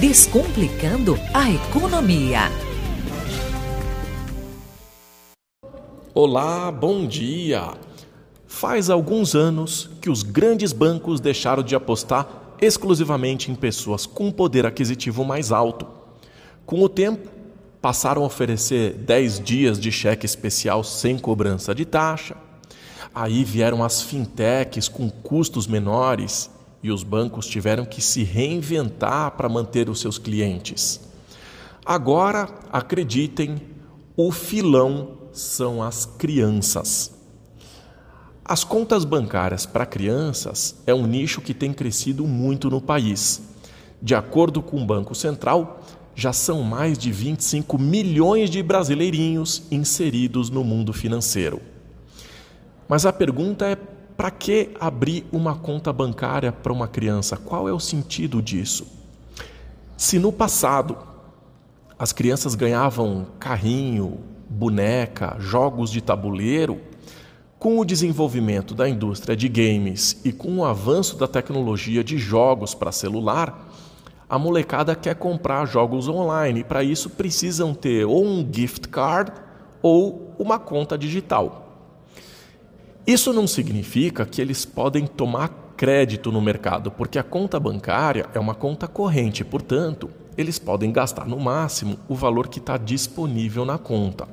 Descomplicando a economia. Olá, bom dia! Faz alguns anos que os grandes bancos deixaram de apostar exclusivamente em pessoas com poder aquisitivo mais alto. Com o tempo, passaram a oferecer 10 dias de cheque especial sem cobrança de taxa. Aí vieram as fintechs com custos menores e os bancos tiveram que se reinventar para manter os seus clientes. Agora, acreditem, o filão são as crianças. As contas bancárias para crianças é um nicho que tem crescido muito no país. De acordo com o Banco Central, já são mais de 25 milhões de brasileirinhos inseridos no mundo financeiro. Mas a pergunta é: para que abrir uma conta bancária para uma criança? Qual é o sentido disso? Se no passado as crianças ganhavam carrinho, boneca, jogos de tabuleiro, com o desenvolvimento da indústria de games e com o avanço da tecnologia de jogos para celular, a molecada quer comprar jogos online. Para isso, precisam ter ou um gift card ou uma conta digital. Isso não significa que eles podem tomar crédito no mercado, porque a conta bancária é uma conta corrente, portanto, eles podem gastar no máximo o valor que está disponível na conta.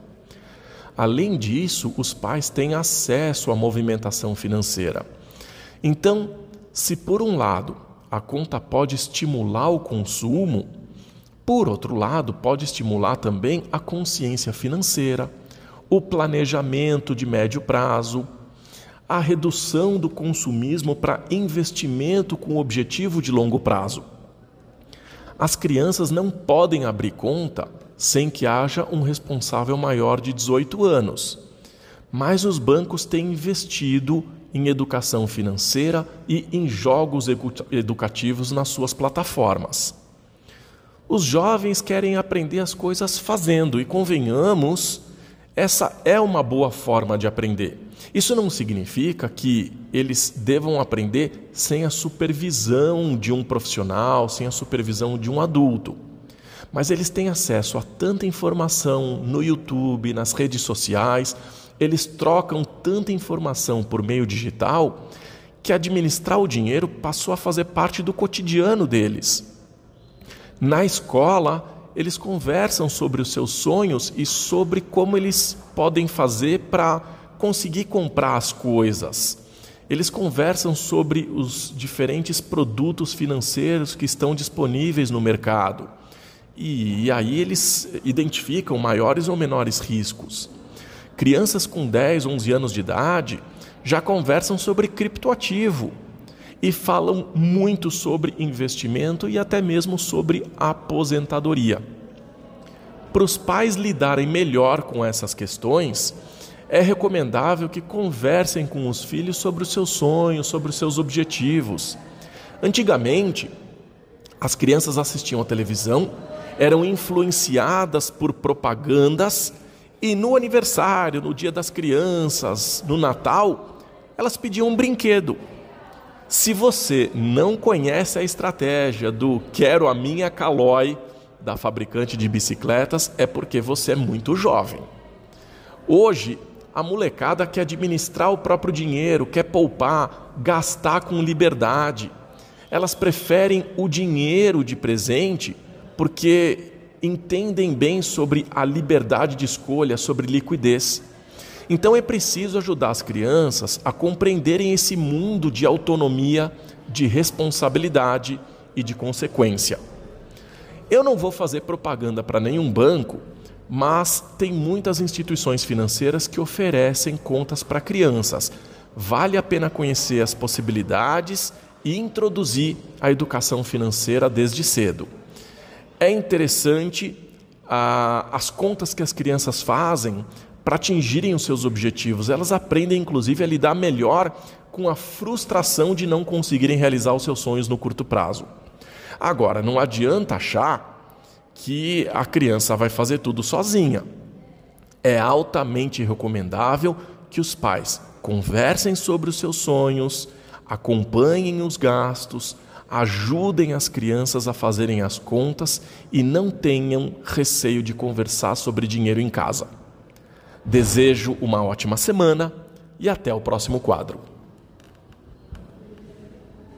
Além disso, os pais têm acesso à movimentação financeira. Então, se por um lado a conta pode estimular o consumo, por outro lado, pode estimular também a consciência financeira, o planejamento de médio prazo, a redução do consumismo para investimento com objetivo de longo prazo. As crianças não podem abrir conta sem que haja um responsável maior de 18 anos. Mas os bancos têm investido em educação financeira e em jogos educativos nas suas plataformas. Os jovens querem aprender as coisas fazendo, e convenhamos, essa é uma boa forma de aprender. Isso não significa que eles devam aprender sem a supervisão de um profissional, sem a supervisão de um adulto. Mas eles têm acesso a tanta informação no YouTube, nas redes sociais, eles trocam tanta informação por meio digital que administrar o dinheiro passou a fazer parte do cotidiano deles. Na escola, eles conversam sobre os seus sonhos e sobre como eles podem fazer para conseguir comprar as coisas. Eles conversam sobre os diferentes produtos financeiros que estão disponíveis no mercado. E, e aí eles identificam maiores ou menores riscos. Crianças com 10, 11 anos de idade já conversam sobre criptoativo e falam muito sobre investimento e até mesmo sobre aposentadoria. Para os pais lidarem melhor com essas questões, é recomendável que conversem com os filhos sobre os seus sonhos, sobre os seus objetivos. Antigamente, as crianças assistiam à televisão, eram influenciadas por propagandas e no aniversário, no dia das crianças, no Natal, elas pediam um brinquedo. Se você não conhece a estratégia do quero a minha Caloi da fabricante de bicicletas, é porque você é muito jovem. Hoje, a molecada quer administrar o próprio dinheiro, quer poupar, gastar com liberdade. Elas preferem o dinheiro de presente porque entendem bem sobre a liberdade de escolha, sobre liquidez. Então é preciso ajudar as crianças a compreenderem esse mundo de autonomia, de responsabilidade e de consequência. Eu não vou fazer propaganda para nenhum banco, mas tem muitas instituições financeiras que oferecem contas para crianças. Vale a pena conhecer as possibilidades e introduzir a educação financeira desde cedo é interessante ah, as contas que as crianças fazem para atingirem os seus objetivos. Elas aprendem, inclusive, a lidar melhor com a frustração de não conseguirem realizar os seus sonhos no curto prazo. Agora, não adianta achar que a criança vai fazer tudo sozinha. É altamente recomendável que os pais conversem sobre os seus sonhos, acompanhem os gastos, ajudem as crianças a fazerem as contas e não tenham receio de conversar sobre dinheiro em casa. Desejo uma ótima semana e até o próximo quadro.